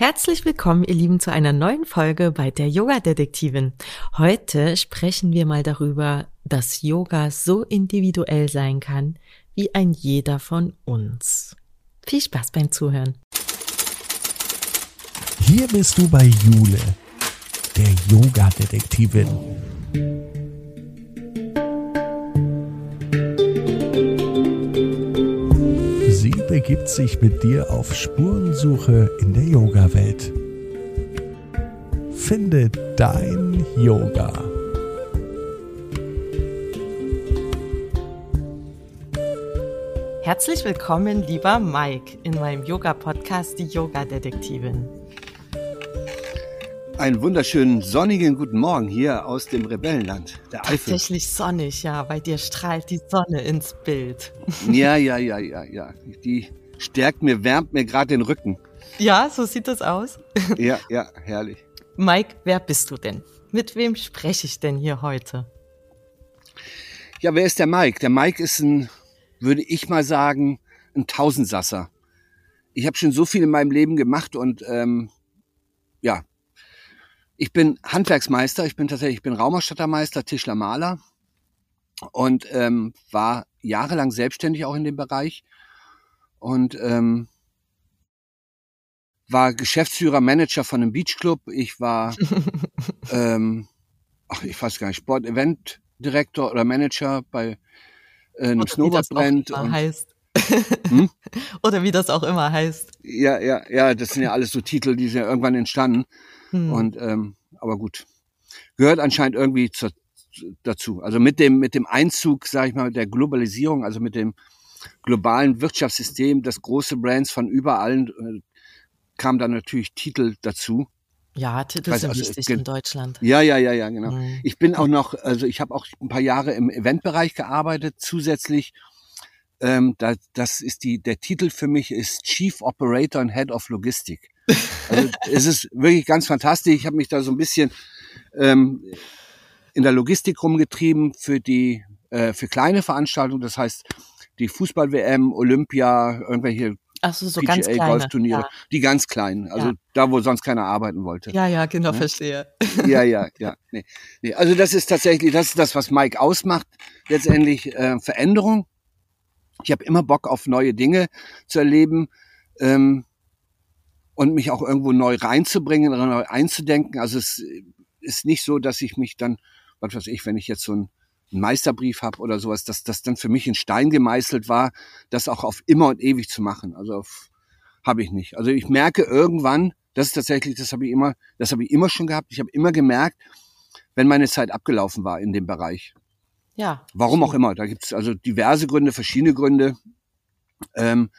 Herzlich willkommen, ihr Lieben, zu einer neuen Folge bei der Yoga-Detektivin. Heute sprechen wir mal darüber, dass Yoga so individuell sein kann wie ein jeder von uns. Viel Spaß beim Zuhören. Hier bist du bei Jule, der Yoga-Detektivin. Begibt sich mit dir auf Spurensuche in der Yoga-Welt. Finde dein Yoga. Herzlich willkommen, lieber Mike, in meinem Yoga-Podcast Die Yoga-Detektivin. Einen wunderschönen sonnigen guten Morgen hier aus dem Rebellenland, der Eifel. Tatsächlich sonnig, ja. Bei dir strahlt die Sonne ins Bild. Ja, ja, ja, ja, ja. Die stärkt mir, wärmt mir gerade den Rücken. Ja, so sieht das aus. Ja, ja, herrlich. Mike, wer bist du denn? Mit wem spreche ich denn hier heute? Ja, wer ist der Mike? Der Mike ist ein, würde ich mal sagen, ein Tausendsasser. Ich habe schon so viel in meinem Leben gemacht und ähm, ja, ich bin Handwerksmeister, ich bin tatsächlich, ich bin Raumausstattermeister, Tischler, Maler und ähm, war jahrelang selbstständig auch in dem Bereich und ähm, war Geschäftsführer, Manager von einem Beachclub. Ich war, ähm, ach, ich weiß gar nicht, Sport-Event-Direktor oder Manager bei äh, einem Snowboardbrand. Heißt. hm? Oder wie das auch immer heißt. Ja, ja, ja, das sind ja alles so Titel, die sind ja irgendwann entstanden. Hm. Und ähm, aber gut, gehört anscheinend irgendwie zur, dazu. Also mit dem mit dem Einzug, sage ich mal, der Globalisierung, also mit dem globalen Wirtschaftssystem, das große Brands von überall äh, kam dann natürlich Titel dazu. Ja, Titel sind also, wichtig in Deutschland. Ja, ja, ja, ja, genau. Mhm. Ich bin auch noch, also ich habe auch ein paar Jahre im Eventbereich gearbeitet, zusätzlich. Ähm, da, das ist die, der Titel für mich ist Chief Operator and Head of Logistik. Also es ist wirklich ganz fantastisch. Ich habe mich da so ein bisschen ähm, in der Logistik rumgetrieben für die äh, für kleine Veranstaltungen. Das heißt die Fußball-WM, Olympia, irgendwelche Ach so, so PGA Golfturniere, ja. die ganz kleinen, also ja. da, wo sonst keiner arbeiten wollte. Ja, ja, genau, ja? verstehe. Ja, ja, ja. Nee, nee. Also das ist tatsächlich, das ist das, was Mike ausmacht. Letztendlich äh, Veränderung. Ich habe immer Bock auf neue Dinge zu erleben. Ähm, und mich auch irgendwo neu reinzubringen, neu einzudenken. Also es ist nicht so, dass ich mich dann, was weiß ich, wenn ich jetzt so einen Meisterbrief habe oder sowas, dass das dann für mich in Stein gemeißelt war, das auch auf immer und ewig zu machen. Also habe ich nicht. Also ich merke irgendwann, das ist tatsächlich, das habe ich immer, das habe ich immer schon gehabt. Ich habe immer gemerkt, wenn meine Zeit abgelaufen war in dem Bereich. Ja. Warum auch immer. Da gibt es also diverse Gründe, verschiedene Gründe. Ähm,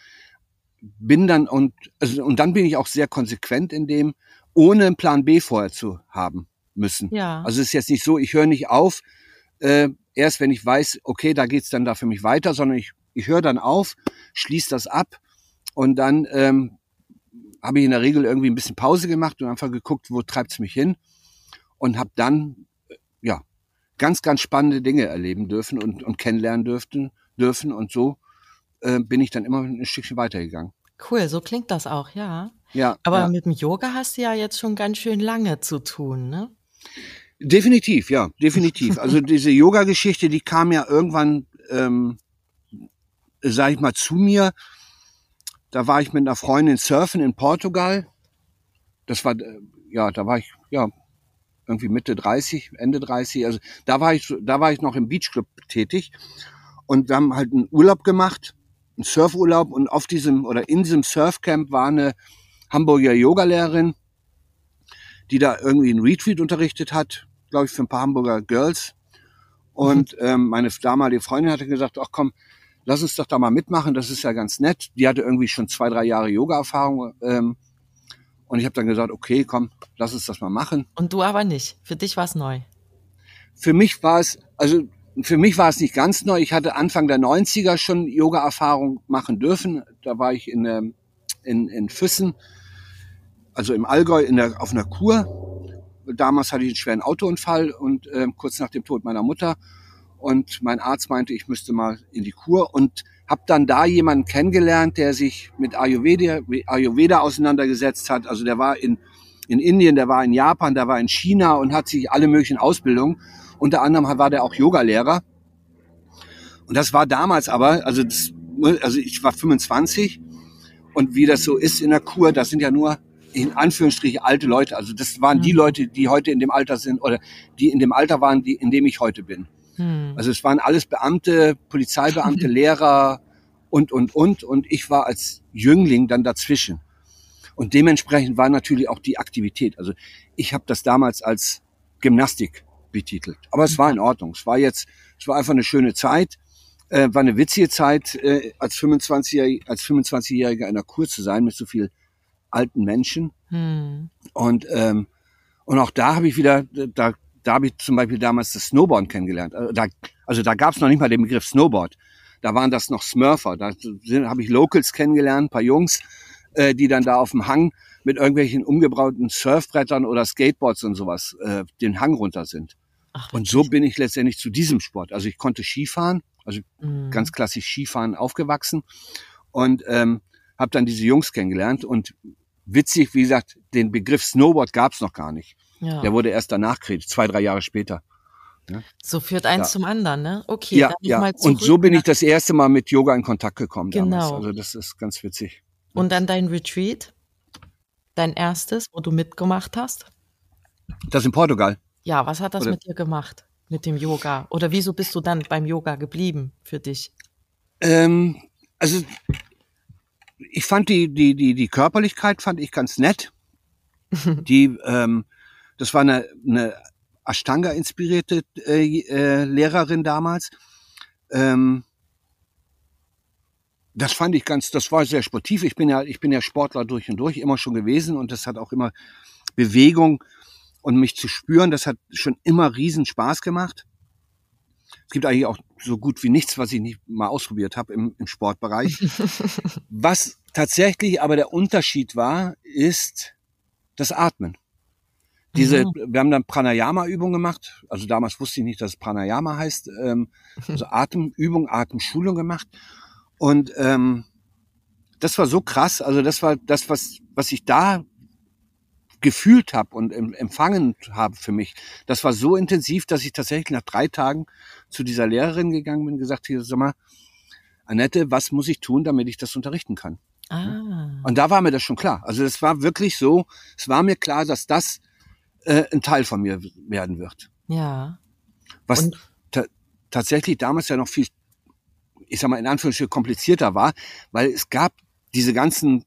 bin dann und also, und dann bin ich auch sehr konsequent in dem, ohne einen Plan B vorher zu haben müssen. Ja. Also es ist jetzt nicht so, ich höre nicht auf, äh, erst wenn ich weiß, okay, da geht's dann da für mich weiter, sondern ich, ich höre dann auf, schließe das ab und dann ähm, habe ich in der Regel irgendwie ein bisschen Pause gemacht und einfach geguckt, wo treibt's mich hin und habe dann äh, ja ganz ganz spannende Dinge erleben dürfen und, und kennenlernen dürften dürfen und so äh, bin ich dann immer ein Stückchen weitergegangen. Cool, so klingt das auch, ja. Ja. Aber ja. mit dem Yoga hast du ja jetzt schon ganz schön lange zu tun, ne? Definitiv, ja, definitiv. Also diese Yoga-Geschichte, die kam ja irgendwann, ähm, sag ich mal, zu mir. Da war ich mit einer Freundin surfen in Portugal. Das war, äh, ja, da war ich, ja, irgendwie Mitte 30, Ende 30. Also da war ich, da war ich noch im Beachclub tätig. Und wir haben halt einen Urlaub gemacht einen Surfurlaub und auf diesem oder in diesem Surfcamp war eine Hamburger Yogalehrerin, die da irgendwie einen Retreat unterrichtet hat, glaube ich, für ein paar Hamburger Girls. Und mhm. ähm, meine damalige Freundin hatte gesagt, ach komm, lass uns doch da mal mitmachen, das ist ja ganz nett. Die hatte irgendwie schon zwei, drei Jahre Yoga-Erfahrung. Ähm, und ich habe dann gesagt, okay, komm, lass uns das mal machen. Und du aber nicht. Für dich war es neu. Für mich war es, also für mich war es nicht ganz neu. Ich hatte Anfang der 90er schon Yoga-Erfahrung machen dürfen. Da war ich in, ähm, in, in Füssen, also im Allgäu, in der, auf einer Kur. Damals hatte ich einen schweren Autounfall und äh, kurz nach dem Tod meiner Mutter. und mein Arzt meinte, ich müsste mal in die Kur und habe dann da jemanden kennengelernt, der sich mit Ayurveda, Ayurveda auseinandergesetzt hat. Also der war in, in Indien, der war in Japan, der war in China und hat sich alle möglichen Ausbildungen. Unter anderem war der auch Yogalehrer. Und das war damals aber, also, das, also ich war 25 und wie das so ist in der Kur, das sind ja nur in Anführungsstrichen alte Leute. Also das waren die mhm. Leute, die heute in dem Alter sind oder die in dem Alter waren, die, in dem ich heute bin. Hm. Also es waren alles Beamte, Polizeibeamte, Lehrer und, und, und. Und ich war als Jüngling dann dazwischen. Und dementsprechend war natürlich auch die Aktivität. Also ich habe das damals als Gymnastik betitelt. Aber es war in Ordnung. Es war jetzt, es war einfach eine schöne Zeit. Äh, war eine witzige Zeit, äh, als 25-Jähriger als 25 in der Kur zu sein mit so viel alten Menschen. Hm. Und, ähm, und auch da habe ich wieder, da da habe ich zum Beispiel damals das Snowboard kennengelernt. Also da, also da gab es noch nicht mal den Begriff Snowboard. Da waren das noch Smurfer. Da habe ich Locals kennengelernt, paar Jungs, äh, die dann da auf dem Hang mit irgendwelchen umgebrauten Surfbrettern oder Skateboards und sowas äh, den Hang runter sind. Ach, und so bin ich letztendlich zu diesem Sport. Also ich konnte Skifahren, also mhm. ganz klassisch Skifahren aufgewachsen und ähm, habe dann diese Jungs kennengelernt. Und witzig, wie gesagt, den Begriff Snowboard gab es noch gar nicht. Ja. Der wurde erst danach kreiert, zwei, drei Jahre später. Ja. So führt eins ja. zum anderen, ne? Okay. Ja, ja. und so bin ich das erste Mal mit Yoga in Kontakt gekommen genau. damals. Also das ist ganz witzig. Und dann dein Retreat, dein erstes, wo du mitgemacht hast? Das in Portugal. Ja, was hat das Oder? mit dir gemacht, mit dem Yoga? Oder wieso bist du dann beim Yoga geblieben für dich? Ähm, also ich fand die, die, die, die Körperlichkeit fand ich ganz nett. die, ähm, das war eine, eine Ashtanga-inspirierte äh, äh, Lehrerin damals. Ähm, das fand ich ganz, das war sehr sportiv. Ich bin ja, ich bin ja Sportler durch und durch immer schon gewesen und das hat auch immer Bewegung und mich zu spüren, das hat schon immer riesen Spaß gemacht. Es gibt eigentlich auch so gut wie nichts, was ich nicht mal ausprobiert habe im, im Sportbereich. was tatsächlich aber der Unterschied war, ist das Atmen. Diese, mhm. wir haben dann Pranayama-Übung gemacht. Also damals wusste ich nicht, dass es Pranayama heißt. Ähm, also Atemübung, Atemschulung gemacht. Und ähm, das war so krass. Also das war das, was, was ich da gefühlt habe und empfangen habe für mich. Das war so intensiv, dass ich tatsächlich nach drei Tagen zu dieser Lehrerin gegangen bin und gesagt habe, sag mal, Annette, was muss ich tun, damit ich das unterrichten kann? Ah. Und da war mir das schon klar. Also es war wirklich so, es war mir klar, dass das äh, ein Teil von mir werden wird. Ja. Was ta tatsächlich damals ja noch viel, ich sag mal in Anführungsstrichen komplizierter war, weil es gab diese ganzen,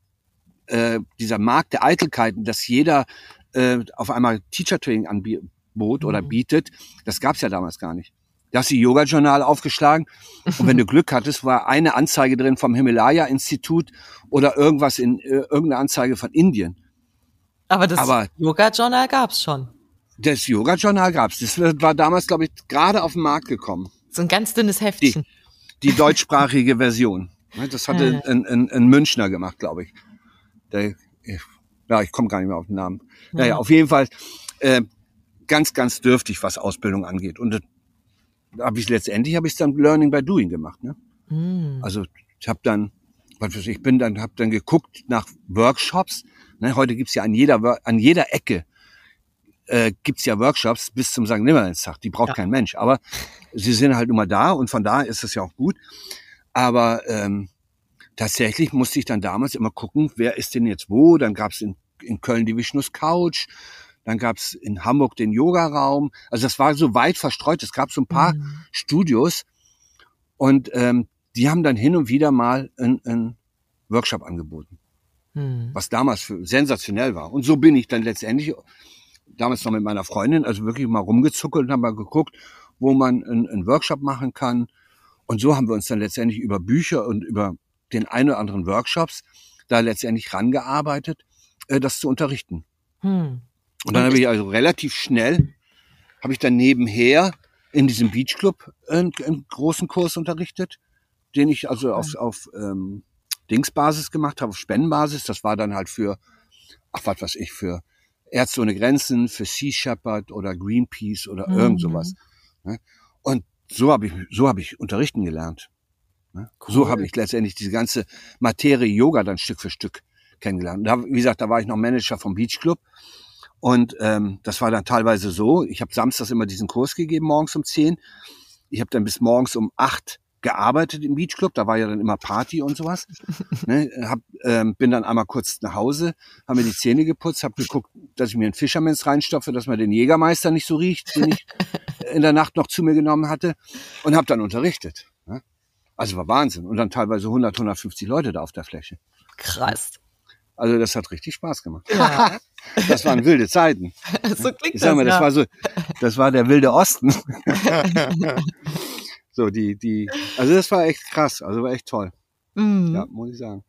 äh, dieser Markt der Eitelkeiten, dass jeder äh, auf einmal Teacher Training anbot mhm. oder bietet, das gab's ja damals gar nicht. Da hast du Yoga-Journal aufgeschlagen und wenn du Glück hattest, war eine Anzeige drin vom Himalaya-Institut oder irgendwas in äh, irgendeine Anzeige von Indien. Aber das Yoga-Journal gab's schon. Das Yoga-Journal gab's. Das war damals, glaube ich, gerade auf den Markt gekommen. So ein ganz dünnes Heftchen. Die, die deutschsprachige Version. Das hatte ein, ein, ein Münchner gemacht, glaube ich. Der, ja, ich komme gar nicht mehr auf den Namen. Ja. Naja, auf jeden Fall äh, ganz, ganz dürftig, was Ausbildung angeht. Und da habe ich letztendlich habe ich dann Learning by Doing gemacht. Ne? Mm. Also ich habe dann, was weiß ich, bin dann, habe dann geguckt nach Workshops, Ne, heute gibt's ja an jeder, an jeder Ecke äh, gibt's ja Workshops bis zum St. Nimmerleinstag. Die braucht ja. kein Mensch. Aber sie sind halt immer da und von da ist es ja auch gut. Aber ähm, tatsächlich musste ich dann damals immer gucken, wer ist denn jetzt wo. Dann gab's in, in Köln die Vishnus Couch. Dann gab's in Hamburg den Yoga-Raum. Also das war so weit verstreut. Es gab so ein paar mhm. Studios und ähm, die haben dann hin und wieder mal einen Workshop angeboten. Hm. Was damals für sensationell war. Und so bin ich dann letztendlich damals noch mit meiner Freundin, also wirklich mal rumgezuckelt und haben mal geguckt, wo man einen, einen Workshop machen kann. Und so haben wir uns dann letztendlich über Bücher und über den einen oder anderen Workshops da letztendlich rangearbeitet, äh, das zu unterrichten. Hm. Und dann habe ich also relativ schnell, habe ich dann nebenher in diesem Beachclub einen, einen großen Kurs unterrichtet, den ich also auf, auf ähm, Dingsbasis gemacht habe, auf Spendenbasis. Das war dann halt für, ach was weiß ich, für Ärzte ohne Grenzen, für Sea Shepherd oder Greenpeace oder mhm. irgend sowas. Ne? Und so habe ich, so habe ich unterrichten gelernt. Ne? Cool. So habe ich letztendlich diese ganze Materie Yoga dann Stück für Stück kennengelernt. Da, wie gesagt, da war ich noch Manager vom Beach Club. Und ähm, das war dann teilweise so, ich habe samstags immer diesen Kurs gegeben, morgens um zehn. Ich habe dann bis morgens um acht gearbeitet im Beach Club, da war ja dann immer Party und sowas. ne, hab, ähm, bin dann einmal kurz nach Hause, habe mir die Zähne geputzt, habe geguckt, dass ich mir einen Fischermans reinstopfe, dass man den Jägermeister nicht so riecht, den ich in der Nacht noch zu mir genommen hatte und habe dann unterrichtet. Also war Wahnsinn. Und dann teilweise 100, 150 Leute da auf der Fläche. Krass. Also das hat richtig Spaß gemacht. Ja. Das waren wilde Zeiten. So klingt ich sag mal, das, ja. war so, das war der wilde Osten. so die, die, also das war echt krass, also war echt toll. Mhm. Ja, muss ich sagen.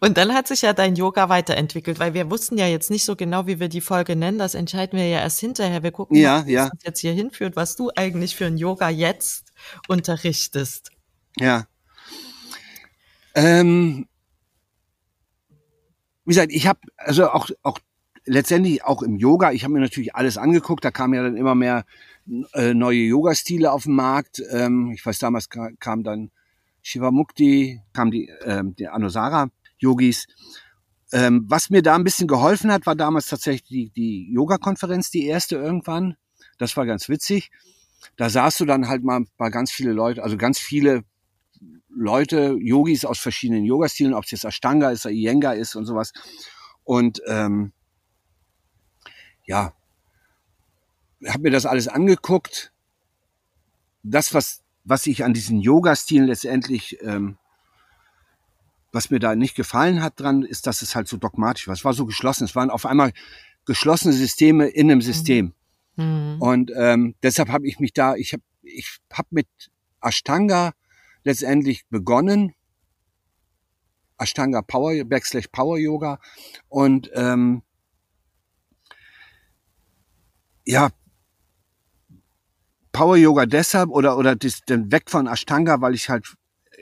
Und dann hat sich ja dein Yoga weiterentwickelt, weil wir wussten ja jetzt nicht so genau, wie wir die Folge nennen. Das entscheiden wir ja erst hinterher. Wir gucken, Ja, was ja. uns jetzt hier hinführt, was du eigentlich für ein Yoga jetzt unterrichtest. Ja. Ähm, wie gesagt, ich habe also auch auch letztendlich auch im Yoga, ich habe mir natürlich alles angeguckt, da kamen ja dann immer mehr äh, neue Yoga-Stile auf den Markt. Ähm, ich weiß, damals ka kam dann Shivamukti, kam die, ähm, die Anusara-Yogis. Ähm, was mir da ein bisschen geholfen hat, war damals tatsächlich die, die Yoga-Konferenz, die erste irgendwann. Das war ganz witzig. Da saßt du dann halt mal bei ganz viele Leute, also ganz viele Leute, Yogis aus verschiedenen Yoga-Stilen, ob es jetzt Ashtanga ist oder Iyengar ist und sowas. Und ähm, ja, habe mir das alles angeguckt. Das, was, was ich an diesen Yoga-Stilen letztendlich, ähm, was mir da nicht gefallen hat dran, ist, dass es halt so dogmatisch war. Es war so geschlossen. Es waren auf einmal geschlossene Systeme in einem System. Mhm. Und ähm, deshalb habe ich mich da, ich habe ich hab mit Ashtanga letztendlich begonnen. Ashtanga Power, Backslash Power Yoga. Und ähm, ja, Power Yoga deshalb oder, oder das, dann weg von Ashtanga, weil ich halt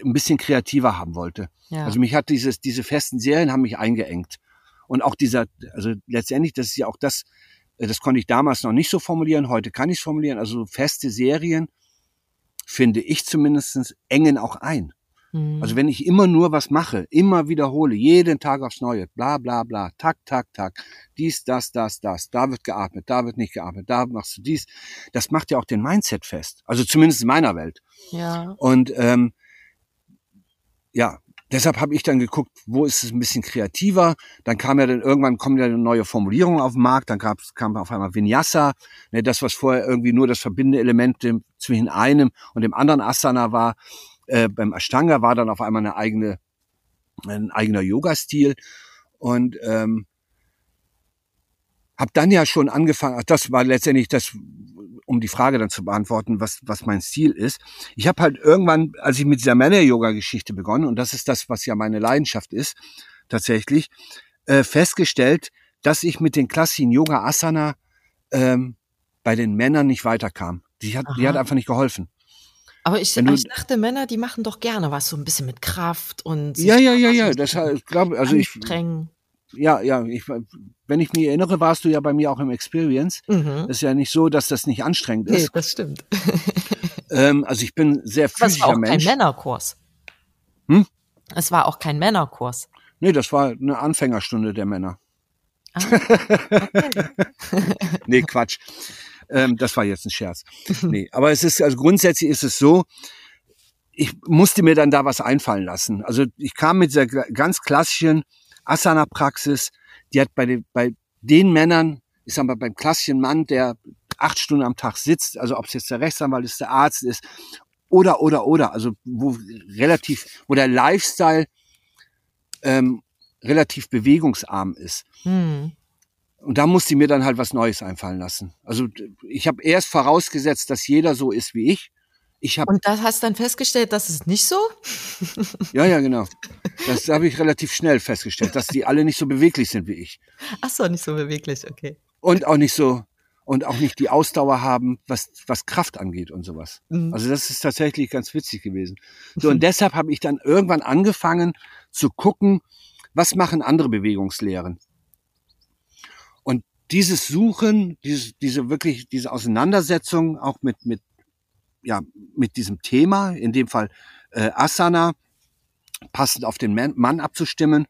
ein bisschen kreativer haben wollte. Ja. Also mich hat dieses, diese festen Serien haben mich eingeengt. Und auch dieser, also letztendlich, das ist ja auch das, äh, das konnte ich damals noch nicht so formulieren, heute kann ich es formulieren. Also feste Serien, finde ich zumindestens engen auch ein. Mhm. Also wenn ich immer nur was mache, immer wiederhole, jeden Tag aufs Neue, bla bla bla, tak, tak, tak, dies, das, das, das, da wird geatmet, da wird nicht geatmet, da machst du dies, das macht ja auch den Mindset fest. Also zumindest in meiner Welt. ja. Und ähm, ja, deshalb habe ich dann geguckt, wo ist es ein bisschen kreativer. Dann kam ja dann irgendwann kommen ja neue Formulierungen auf den Markt. Dann gab's, kam auf einmal Vinyasa, ne, das was vorher irgendwie nur das verbindende Element zwischen einem und dem anderen Asana war. Äh, beim Ashtanga war dann auf einmal eine eigene, ein eigener Yoga-Stil und ähm, habe dann ja schon angefangen. ach, Das war letztendlich das, um die Frage dann zu beantworten, was was mein Stil ist. Ich habe halt irgendwann, als ich mit dieser Männer-Yoga-Geschichte begonnen, und das ist das, was ja meine Leidenschaft ist, tatsächlich, äh, festgestellt, dass ich mit den klassischen Yoga-Asana ähm, bei den Männern nicht weiterkam. Die hat, die hat einfach nicht geholfen. Aber ich, du- ich dachte, Männer, die machen doch gerne was, so ein bisschen mit Kraft und Ja, ja, ja, ja. Das ich glaube, also ich, anstrengen. Ja, ja, ich, wenn ich mich erinnere, warst du ja bei mir auch im Experience. Mhm. Das ist ja nicht so, dass das nicht anstrengend Nee, ist. das stimmt. Ähm, also ich bin sehr Aber es war physischer auch Mensch. kein Männerkurs. Hm? Es war auch kein Männerkurs. Nee, das war eine Anfängerstunde der Männer. Ah, okay. Nee, Quatsch. Ähm, das war jetzt ein Scherz. Nee, aber es ist, also grundsätzlich ist es so, ich musste mir dann da was einfallen lassen. Also ich kam mit dieser gla- ganz klassischen Asana-Praxis, die hat bei den, bei den Männern, ich sag mal, beim klassischen Mann, der acht Stunden am Tag sitzt, also ob es jetzt der Rechtsanwalt ist, der Arzt ist, oder, oder, oder, also wo relativ, wo der Lifestyle ähm, relativ bewegungsarm ist. Hm. Und da musste ich mir dann halt was Neues einfallen lassen. Also ich habe erst vorausgesetzt, dass jeder so ist wie ich. Ich habe, Und das hast dann festgestellt, das ist nicht so? ja, ja, genau. Das habe ich relativ schnell festgestellt, dass die alle nicht so beweglich sind wie ich. Ach so, nicht so beweglich, okay. Und auch nicht so, und auch nicht die Ausdauer haben, was, was Kraft angeht und sowas. Mhm. Also das ist tatsächlich ganz witzig gewesen. So, und deshalb habe ich dann irgendwann angefangen zu gucken, was machen andere Bewegungslehren. Und dieses Suchen, dieses, diese wirklich, diese Auseinandersetzung auch mit, mit ja, mit diesem Thema, in dem Fall äh, Asana, passend auf den Mann abzustimmen,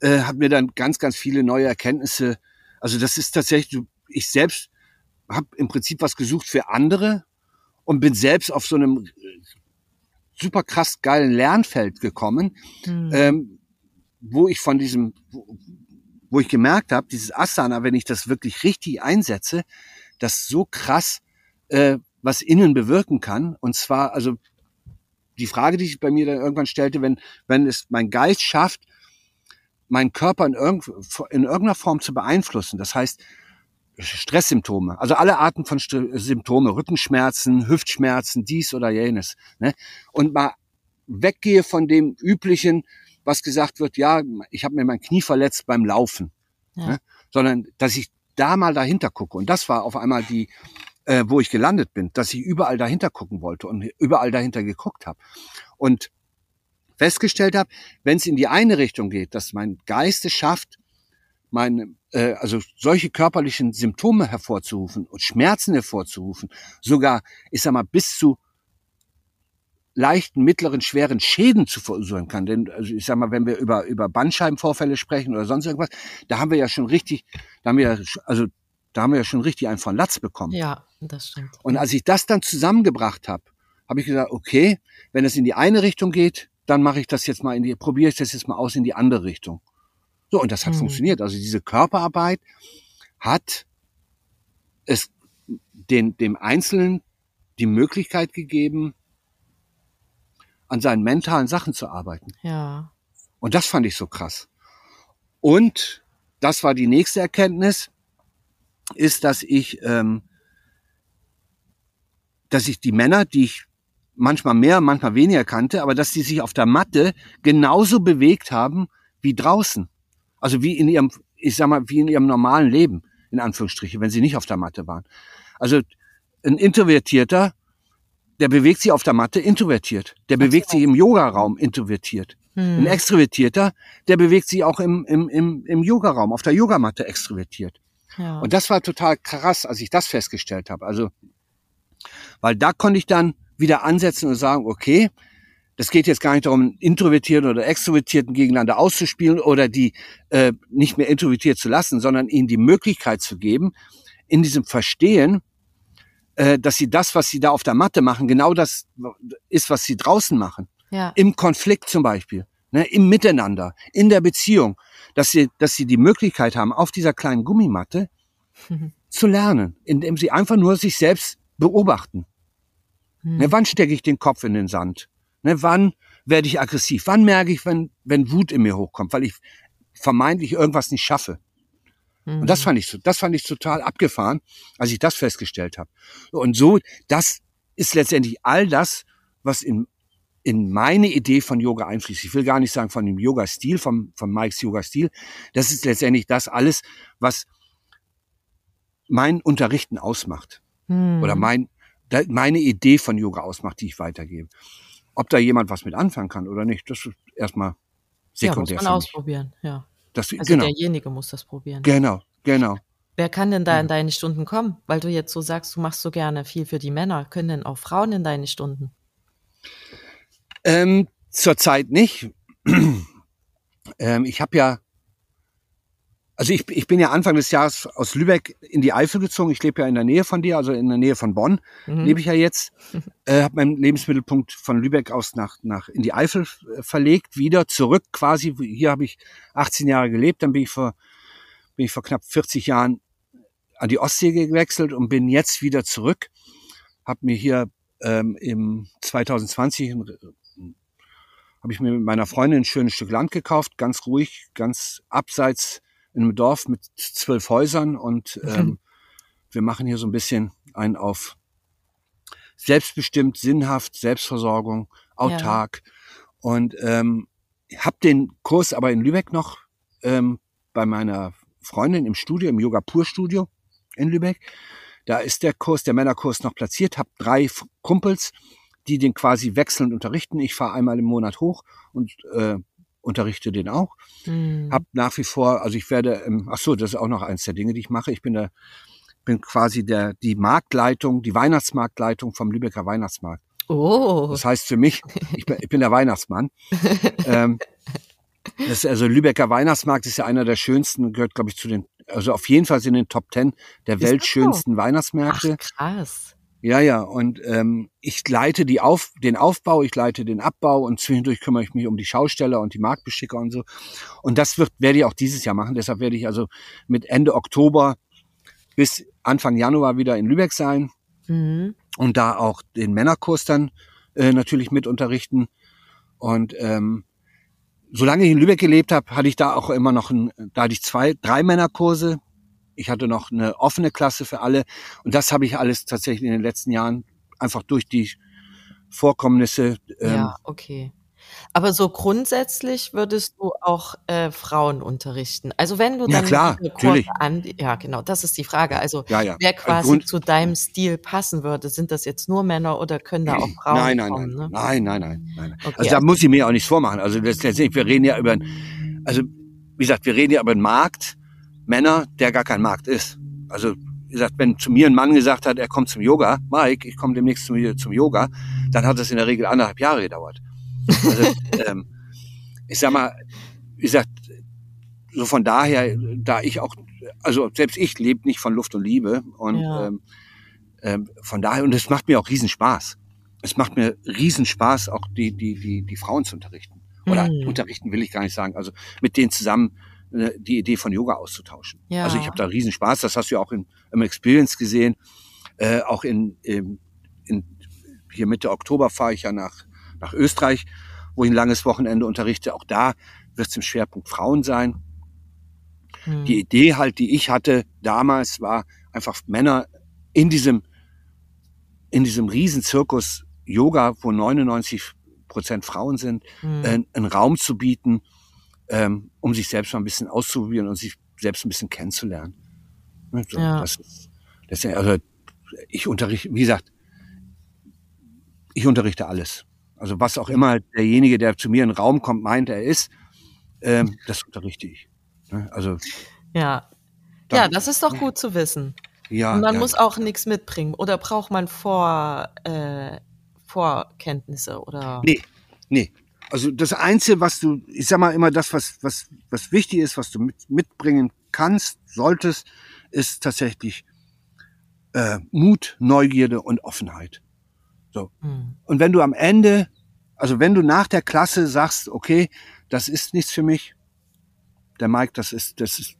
äh, hat mir dann ganz, ganz viele neue Erkenntnisse. Also das ist tatsächlich, ich selbst habe im Prinzip was gesucht für andere und bin selbst auf so einem äh, super krass geilen Lernfeld gekommen, mhm. ähm, wo ich von diesem, wo, wo ich gemerkt habe, dieses Asana, wenn ich das wirklich richtig einsetze, das so krass äh, was innen bewirken kann. Und zwar, also die Frage, die sich bei mir dann irgendwann stellte, wenn, wenn es mein Geist schafft, meinen Körper in, irgend, in irgendeiner Form zu beeinflussen. Das heißt, Stresssymptome, also alle Arten von St Symptome, Rückenschmerzen, Hüftschmerzen, dies oder jenes. Ne? Und mal weggehe von dem üblichen, was gesagt wird, ja, ich habe mir mein Knie verletzt beim Laufen. Ja. Ne? Sondern dass ich da mal dahinter gucke. Und das war auf einmal die, äh, wo ich gelandet bin, dass ich überall dahinter gucken wollte und überall dahinter geguckt habe. Und festgestellt habe, wenn es in die eine Richtung geht, dass mein Geist es schafft, meine, äh, also solche körperlichen Symptome hervorzurufen und Schmerzen hervorzurufen, sogar, ich sag mal, bis zu leichten, mittleren, schweren Schäden zu verursachen kann. Denn also ich sag mal, wenn wir über über Bandscheibenvorfälle sprechen oder sonst irgendwas, da haben wir ja schon richtig, da haben wir also da haben wir ja schon richtig einen von Latz bekommen. Ja, das stimmt. Und als ich das dann zusammengebracht habe, habe ich gesagt, okay, wenn es in die eine Richtung geht, dann mache ich das jetzt mal in die, probiere ich das jetzt mal aus in die andere Richtung. So, und das hat mhm. funktioniert. Also diese Körperarbeit hat es den, dem Einzelnen die Möglichkeit gegeben, an seinen mentalen Sachen zu arbeiten. Ja. Und das fand ich so krass. Und das war die nächste Erkenntnis ist, dass ich, ähm, dass ich die Männer, die ich manchmal mehr, manchmal weniger kannte, aber dass die sich auf der Matte genauso bewegt haben wie draußen. Also wie in ihrem, ich sag mal, wie in ihrem normalen Leben, in Anführungsstriche, wenn sie nicht auf der Matte waren. Also ein Introvertierter, der bewegt sich auf der Matte introvertiert. Der bewegt sich im Yogaraum introvertiert. Hm. Ein Extrovertierter, der bewegt sich auch im, im, im, im Yogaraum, auf der Yogamatte extrovertiert. Und das war total krass, als ich das festgestellt habe. Also, weil da konnte ich dann wieder ansetzen und sagen, okay, das geht jetzt gar nicht darum, Introvertierten oder Extrovertierten gegeneinander auszuspielen oder die äh, nicht mehr introvertiert zu lassen, sondern ihnen die Möglichkeit zu geben, in diesem Verstehen, äh, dass sie das, was sie da auf der Matte machen, genau das ist, was sie draußen machen. Ja. Im Konflikt zum Beispiel, ne, im Miteinander, in der Beziehung dass sie, dass sie die Möglichkeit haben, auf dieser kleinen Gummimatte mhm. zu lernen, indem sie einfach nur sich selbst beobachten. Mhm. Ne, wann stecke ich den Kopf in den Sand? Ne, wann werde ich aggressiv? Wann merke ich, wenn, wenn Wut in mir hochkommt, weil ich vermeintlich irgendwas nicht schaffe? Und das hm. fand ich, das fand ich total abgefahren, als ich das festgestellt habe. Und so, das ist letztendlich all das, was in in meine Idee von Yoga einfließt. Ich will gar nicht sagen von dem Yoga-Stil, vom, von Mikes Yoga-Stil. Das ist letztendlich das alles, was mein Unterrichten ausmacht. Hm. Oder mein, meine Idee von Yoga ausmacht, die ich weitergebe. Ob da jemand was mit anfangen kann oder nicht, das ist erstmal sekundär. Ja, muss man ausprobieren, ja. Das, also genau. derjenige muss das probieren. Genau, genau. Wer kann denn da in deine Stunden kommen? Weil du jetzt so sagst, du machst so gerne viel für die Männer. Können denn auch Frauen in deine Stunden? Ähm, Zurzeit nicht. ähm, ich habe ja, also ich, ich bin ja Anfang des Jahres aus Lübeck in die Eifel gezogen. Ich lebe ja in der Nähe von dir, also in der Nähe von Bonn mhm. lebe ich ja jetzt. Äh, habe meinen Lebensmittelpunkt von Lübeck aus nach, nach in die Eifel äh, verlegt, wieder zurück quasi. Hier habe ich 18 Jahre gelebt, dann bin ich vor bin ich vor knapp 40 Jahren an die Ostsee gewechselt und bin jetzt wieder zurück. Habe mir hier ähm, im 2020 ein habe ich mir mit meiner Freundin ein schönes Stück Land gekauft, ganz ruhig, ganz abseits in einem Dorf mit zwölf Häusern und mhm. ähm, wir machen hier so ein bisschen ein auf selbstbestimmt, sinnhaft, Selbstversorgung, autark ja. und ähm, habe den Kurs aber in Lübeck noch ähm, bei meiner Freundin im Studio, im Yoga Pur Studio in Lübeck. Da ist der Kurs, der Männerkurs noch platziert, habe drei Kumpels, die den quasi wechselnd unterrichten. Ich fahre einmal im Monat hoch und äh, unterrichte den auch. Mhm. Hab nach wie vor, also ich werde, ähm, ach so, das ist auch noch eins der Dinge, die ich mache. Ich bin der bin quasi der, die Marktleitung, die Weihnachtsmarktleitung vom Lübecker Weihnachtsmarkt. Oh. Das heißt für mich, ich bin, ich bin der Weihnachtsmann. ähm, das also Lübecker Weihnachtsmarkt ist ja einer der schönsten, gehört glaube ich zu den, also auf jeden Fall in den Top Ten der weltschönsten Ach, Weihnachtsmärkte. krass. Ja, ja, und ähm, ich leite die auf, den Aufbau, ich leite den Abbau und zwischendurch kümmere ich mich um die Schausteller und die Marktbeschicker und so. Und das wird, werde ich auch dieses Jahr machen. Deshalb werde ich also mit Ende Oktober bis Anfang Januar wieder in Lübeck sein Mhm. und da auch den Männerkurs dann äh, natürlich mit unterrichten. Und ähm, solange ich in Lübeck gelebt habe, hatte ich da auch immer noch ein, da hatte ich zwei, drei Männerkurse. Ich hatte noch eine offene Klasse für alle. Und das habe ich alles tatsächlich in den letzten Jahren einfach durch die Vorkommnisse. Ähm, Ja, okay. Aber so grundsätzlich würdest du auch äh, Frauen unterrichten. Also wenn du Ja, dann klar, diese Kurse natürlich. an, ja genau, das ist die Frage. Also Ja, ja. wer Also quasi Grund- zu deinem Stil passen würde, sind das jetzt nur Männer oder können da auch Frauen nein, nein, kommen? nein, Ne? nein, nein, nein, nein. Okay, Also da muss ich mir auch nichts vormachen. Also das, letztendlich, wir reden ja über, also wie gesagt, wir reden ja über einen Markt, Männer, der gar kein Markt ist. Also wie gesagt, wenn zu mir ein Mann gesagt hat, er kommt zum Yoga, Mike, ich komme demnächst zu mir zum Yoga, dann hat das in der Regel anderthalb Jahre gedauert. Also, ähm, ich sag mal, wie gesagt, so von daher, da ich auch, also selbst ich lebe nicht von Luft und Liebe und Ja. ähm, ähm, von daher, und es macht mir auch Riesenspaß. Es macht mir Riesenspaß, auch die, die, die, die Frauen zu unterrichten. Oder Hm. unterrichten will ich gar nicht sagen, also mit denen zusammen die Idee von Yoga auszutauschen. Ja. Also ich habe da Riesenspaß, das hast du ja auch in, im Experience gesehen. Äh, auch in, in, in hier Mitte Oktober fahre ich ja nach, nach Österreich, wo ich ein langes Wochenende unterrichte. Auch da wird es im Schwerpunkt Frauen sein. Hm. Die Idee halt, die ich hatte damals, war einfach Männer in diesem, in diesem Riesenzirkus Yoga, wo 99 Prozent Frauen sind, Hm. äh, einen Raum zu bieten, ähm, um sich selbst mal ein bisschen auszuprobieren und sich selbst ein bisschen kennenzulernen. Ne, So, Ja. das ist, das ist, also ich unterrichte, wie gesagt, ich unterrichte alles. Also was auch immer derjenige, der zu mir in den Raum kommt, meint, er ist, ähm, das unterrichte ich. Ne, Also ja. dann- ja, das ist doch gut zu wissen. ja, Und man ja, muss auch nichts mitbringen. Oder braucht man Vor, äh, Vorkenntnisse oder? Nee, nee. Also das Einzige, was du, ich sag mal immer das, was, was, was wichtig ist, was du mit, mitbringen kannst, solltest, ist tatsächlich äh, Mut, Neugierde und Offenheit. So. Hm. Und wenn du am Ende, also wenn du nach der Klasse sagst, okay, das ist nichts für mich, der Mike, das ist, das ist,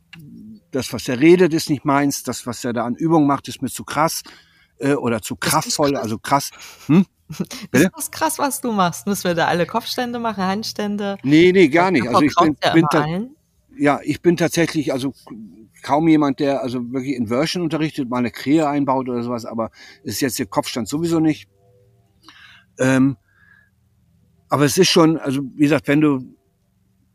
das, was er redet, ist nicht meins, das, was er da an Übungen macht, ist mir zu krass äh, oder zu kraftvoll, krass. also krass. Hm? Ist das krass, was du machst? Müssen wir da alle Kopfstände machen, Handstände? Nee, nee, gar nicht. Also ich bin, bin allen. ja, ich bin tatsächlich also kaum jemand, der also wirklich Inversion unterrichtet, mal eine Krähe einbaut oder sowas, aber ist jetzt der Kopfstand sowieso nicht. Ähm, aber es ist schon, also wie gesagt, wenn du,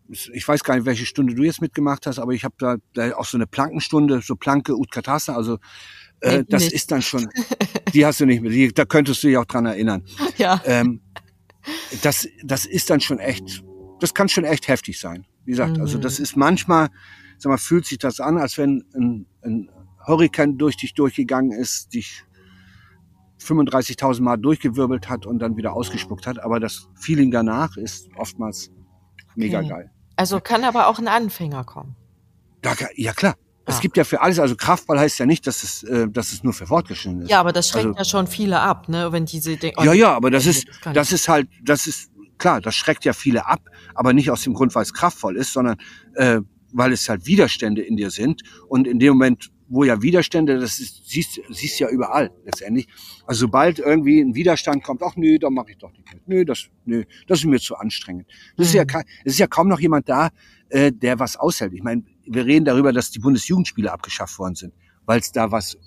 ich weiß gar nicht, welche Stunde du jetzt mitgemacht hast, aber ich habe da, da auch so eine Plankenstunde, so Planke Utkatasa, also äh, das nicht. ist dann schon, die hast du nicht mehr, die, da könntest du dich auch dran erinnern. Ja. Ähm, das, das ist dann schon echt, das kann schon echt heftig sein. Wie gesagt, also Mhm. das ist manchmal, sag mal, fühlt sich das an, als wenn ein, ein Hurrikan durch dich durchgegangen ist, dich 35.000 Mal durchgewirbelt hat und dann wieder ausgespuckt hat. Aber das Feeling danach ist oftmals mega Okay. geil. Also kann aber auch ein Anfänger kommen. Da, ja klar. Es Ah. gibt ja für alles, also Kraftball heißt ja nicht, dass es, äh, dass es nur für Fortgeschrittene ist. Ja, aber das schreckt Also- ja schon viele ab, ne? Wenn diese denken, Ja, ja, aber das ist, kann das ist halt, das ist klar, das schreckt ja viele ab, aber nicht aus dem Grund, weil es kraftvoll ist, sondern äh, weil es halt Widerstände in dir sind. Und in dem Moment, wo ja Widerstände, das ist, siehst, siehst ja überall letztendlich. Also sobald irgendwie ein Widerstand kommt, ach nö, da mache ich doch nicht mit. Nö, das, nö, das ist mir zu anstrengend. Das ist ja, Mhm. kein, es ist ja kaum noch jemand da, äh, der was aushält. Ich meine, wir reden darüber, dass die Bundesjugendspiele abgeschafft worden sind, weil es da was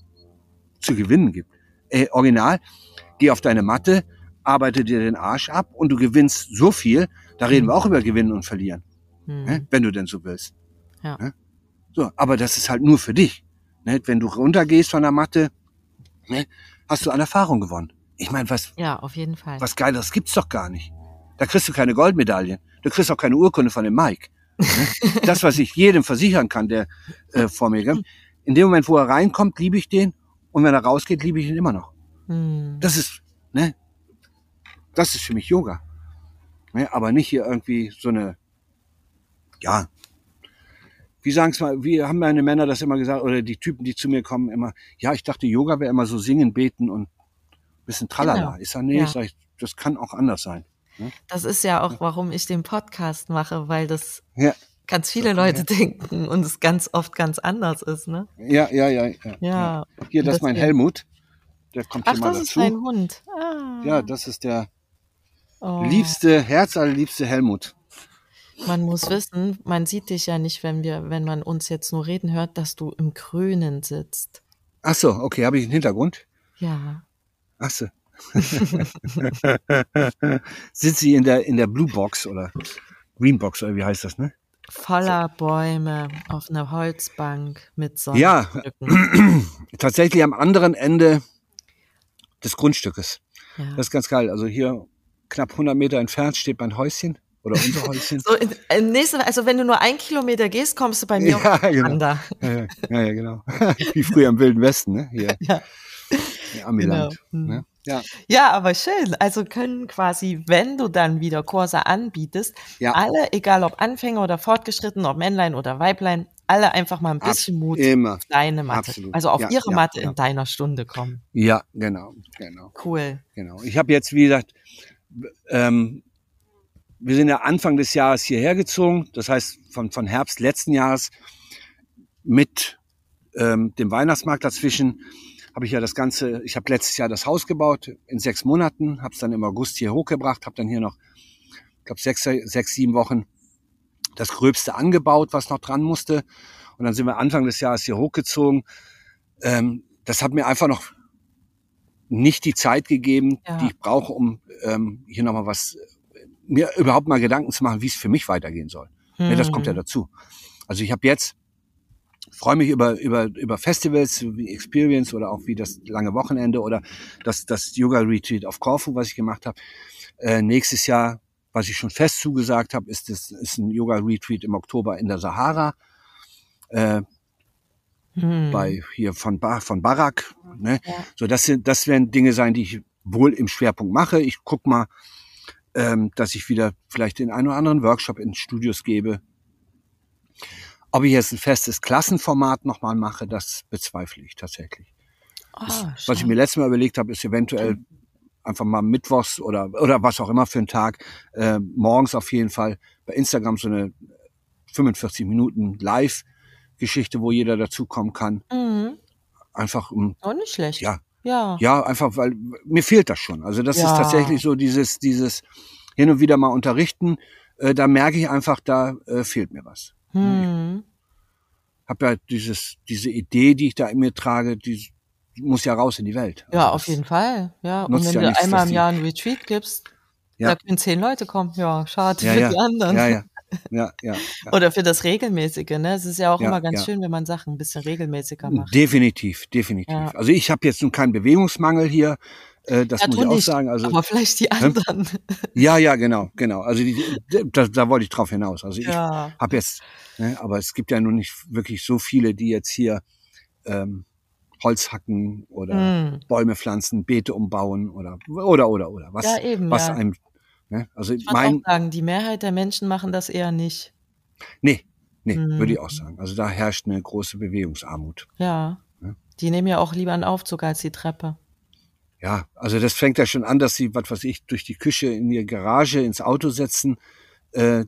zu gewinnen gibt. Äh, original, geh auf deine Matte, arbeite dir den Arsch ab und du gewinnst so viel, da reden wir auch über Gewinnen und Verlieren, Hm. ne? wenn du denn so willst. Ja. Ne? So, aber das ist halt nur für dich. Ne? Wenn du runtergehst von der Matte, ne? hast du an Erfahrung gewonnen. Ich meine, was, Ja, auf jeden Fall. was Geileres gibt's doch gar nicht. Da kriegst du keine Goldmedaillen. Du kriegst auch keine Urkunde von dem Mike. Ne? das, was ich jedem versichern kann, der äh, vor mir kommt. in dem Moment, wo er reinkommt, liebe ich den. Und wenn er rausgeht, liebe ich ihn immer noch. Hm. Das ist, ne? Das ist für mich Yoga. Ne? Aber nicht hier irgendwie so eine, ja, wie sagen es mal, wie haben meine Männer das immer gesagt, oder die Typen, die zu mir kommen, immer, ja, ich dachte, Yoga wäre immer so singen, beten und ein bisschen tralala. Genau. Ich sage, nee, Ja. ich sag, das kann auch anders sein. Das ist ja auch, warum ich den Podcast mache, weil das Ja, ganz viele Leute denken und es ganz oft ganz anders ist, ne? ja, ja, ja. ja. Ja. Hier, das ist mein Helmut. Der kommt Ach, hier mal das ist dein Hund. Ah. Ja, das ist der Oh. liebste, herzallerliebste Helmut. Man muss wissen, man sieht dich ja nicht, wenn wir, wenn man uns jetzt nur reden hört, dass du im Grünen sitzt. Ach so, okay, habe ich einen Hintergrund? Ja. Ach so. Sitzt sie in der, in der Blue Box oder Green Box oder wie heißt das, ne? Voller Bäume auf einer Holzbank mit Ja. Sonnenstücken. Tatsächlich am anderen Ende des Grundstückes. Ja. Das ist ganz geil. Also hier knapp 100 Meter entfernt steht mein Häuschen oder unser Häuschen. So, in, in nächste, also wenn du nur einen Kilometer gehst, kommst du bei mir Ja, genau. Ja, ja, ja, ja, genau. Wie früher im Wilden Westen, ne? Hier. Ja. Ja, Amiland. Genau. Hm. Ne? Ja. Ja, aber schön. Also können quasi, wenn du dann wieder Kurse anbietest, Ja. alle, egal ob Anfänger oder Fortgeschritten, ob Männlein oder Weiblein, alle einfach mal ein bisschen Mut Immer. auf deine Matte. Absolut. Also auf Ja, ihre ja, Matte ja. in deiner Stunde kommen. Ja, genau, genau. Cool. Genau. Ich habe jetzt, wie gesagt, ähm, wir sind ja Anfang des Jahres hierher gezogen, das heißt von, von Herbst letzten Jahres mit ähm, dem Weihnachtsmarkt dazwischen habe ich ja das Ganze, ich habe letztes Jahr das Haus gebaut in sechs Monaten, habe es dann im August hier hochgebracht, habe dann hier noch, ich glaube, sechs, sechs, sieben Wochen das Gröbste angebaut, was noch dran musste. Und dann sind wir Anfang des Jahres hier hochgezogen. Ähm, das hat mir einfach noch nicht die Zeit gegeben, Ja. die ich brauche, um ähm, hier nochmal was, mir überhaupt mal Gedanken zu machen, wie es für mich weitergehen soll. Ne, das kommt ja Hm. dazu. Also ich habe jetzt, freue mich über, über, über Festivals wie Experience oder auch wie das lange Wochenende oder das, das Yoga Retreat auf Korfu, was ich gemacht habe. Äh, nächstes Jahr, was ich schon fest zugesagt habe, ist, das, ist ein Yoga Retreat im Oktober in der Sahara. Äh, Hm. bei hier von, Bar, von Barak. Ne? Ja. So, das sind, das werden Dinge sein, die ich wohl im Schwerpunkt mache. Ich guck mal, ähm, dass ich wieder vielleicht den einen oder anderen Workshop in Studios gebe. Ob ich jetzt ein festes Klassenformat nochmal mache, das bezweifle ich tatsächlich. Ah, Was ich mir letztes Mal überlegt habe, ist eventuell einfach mal mittwochs oder oder was auch immer für einen Tag äh, morgens auf jeden Fall bei Instagram so eine 45 Minuten Live-Geschichte, wo jeder dazukommen kann. Mhm. Einfach um Auch nicht schlecht. ja Ja. ja einfach weil mir fehlt das schon. Also das ist Ja. tatsächlich so dieses dieses hin und wieder mal unterrichten. Äh, da merke ich einfach, da äh, fehlt mir was. Hm. Hab ja dieses diese Idee, die ich da in mir trage, die muss ja raus in die Welt. Ja, Also auf das- jeden Fall. Ja. Und wenn ja du nichts, einmal im Jahr ein Retreat gibst, Ja. da können zehn Leute kommen. Ja, schade Ja, für ja. die anderen. Ja, ja. Ja, ja. ja. Oder für das Regelmäßige, ne? Es ist ja auch Ja, immer ganz ja. schön, wenn man Sachen ein bisschen regelmäßiger macht. Definitiv, definitiv. Ja. Also ich habe jetzt nun keinen Bewegungsmangel hier. Äh, das Ja, muss ich auch sagen. Also aber vielleicht die anderen. ja, ja, genau, genau. Also die, da, da wollte ich drauf hinaus. Also ich Ja. habe jetzt, ne, aber es gibt ja nun nicht wirklich so viele, die jetzt hier ähm, Holz hacken oder Hm. Bäume pflanzen, Beete umbauen oder oder oder oder was Ja, eben, was ja. einem ne? also Ich würde mein auch sagen, die Mehrheit der Menschen machen das eher nicht. nee nee Hm. würde ich auch sagen also da herrscht eine große Bewegungsarmut Ja. Ja. Die nehmen ja auch lieber einen Aufzug als die Treppe. Ja also das fängt ja schon an dass sie was weiß ich durch die Küche in ihre Garage ins Auto setzen äh,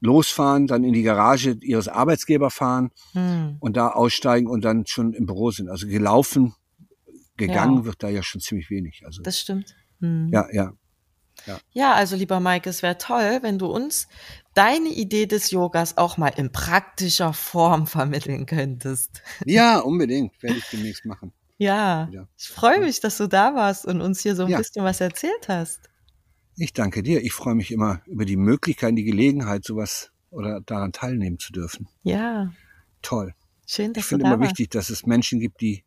losfahren dann in die Garage ihres Arbeitsgebers fahren Hm. und da aussteigen und dann schon im Büro sind also gelaufen gegangen Ja. wird da ja schon ziemlich wenig also Das stimmt. Hm. ja ja Ja, also lieber Mike, es wäre toll, wenn du uns deine Idee des Yogas auch mal in praktischer Form vermitteln könntest. ja unbedingt werde ich demnächst machen Ja, Ja. ich freue mich, dass du da warst und uns hier so ein Ja. bisschen was erzählt hast. Ich danke dir. Ich freue mich immer über die Möglichkeit, die Gelegenheit, sowas oder daran teilnehmen zu dürfen. Ja, Toll. schön, Ich dass du finde immer warst. wichtig, dass es Menschen gibt, die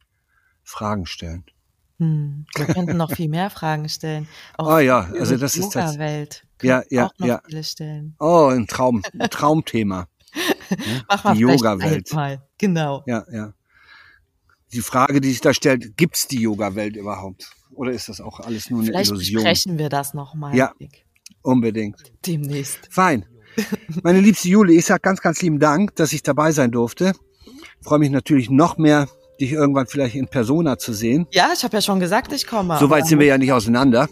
Fragen stellen. Hm. Wir könnten noch viel mehr Fragen stellen. Auch Ah ja, also das ist tats- Yoga-Welt. Ja, ja, auch noch ja. viele stellen. Oh, ein Traum, ein Traumthema. Mach mal Die Yoga-Welt. Genau. Ja, ja. Die Frage, die sich da stellt, gibt's die Yoga-Welt überhaupt? Oder ist das auch alles nur eine Vielleicht Illusion? besprechen wir das nochmal. Ja. Unbedingt. Demnächst. Fein. Meine liebste Jule, ich sag ganz, ganz lieben Dank, dass ich dabei sein durfte. Freue mich natürlich noch mehr, dich irgendwann vielleicht in Persona zu sehen. Ja, ich habe ja schon gesagt, ich komme. So weit aber- sind wir ja nicht auseinander.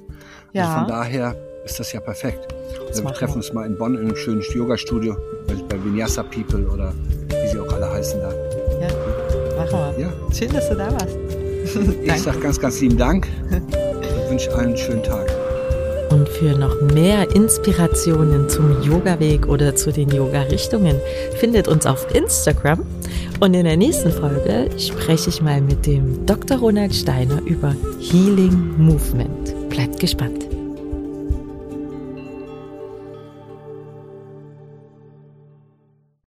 Ja. Also von daher ist das ja perfekt. Also wir treffen uns mal in Bonn in einem schönen Yoga-Studio, bei, bei Vinyasa People oder wie sie auch alle heißen da. Ja, machen wir. Ja, Schön, dass du da warst. ich sag ganz, ganz lieben Dank und wünsche allen einen schönen Tag. Und für noch mehr Inspirationen zum Yoga-Weg oder zu den Yoga-Richtungen findet uns auf Instagram. Und in der nächsten Folge spreche ich mal mit dem Dr. Ronald Steiner über Healing Movement. Bleibt gespannt.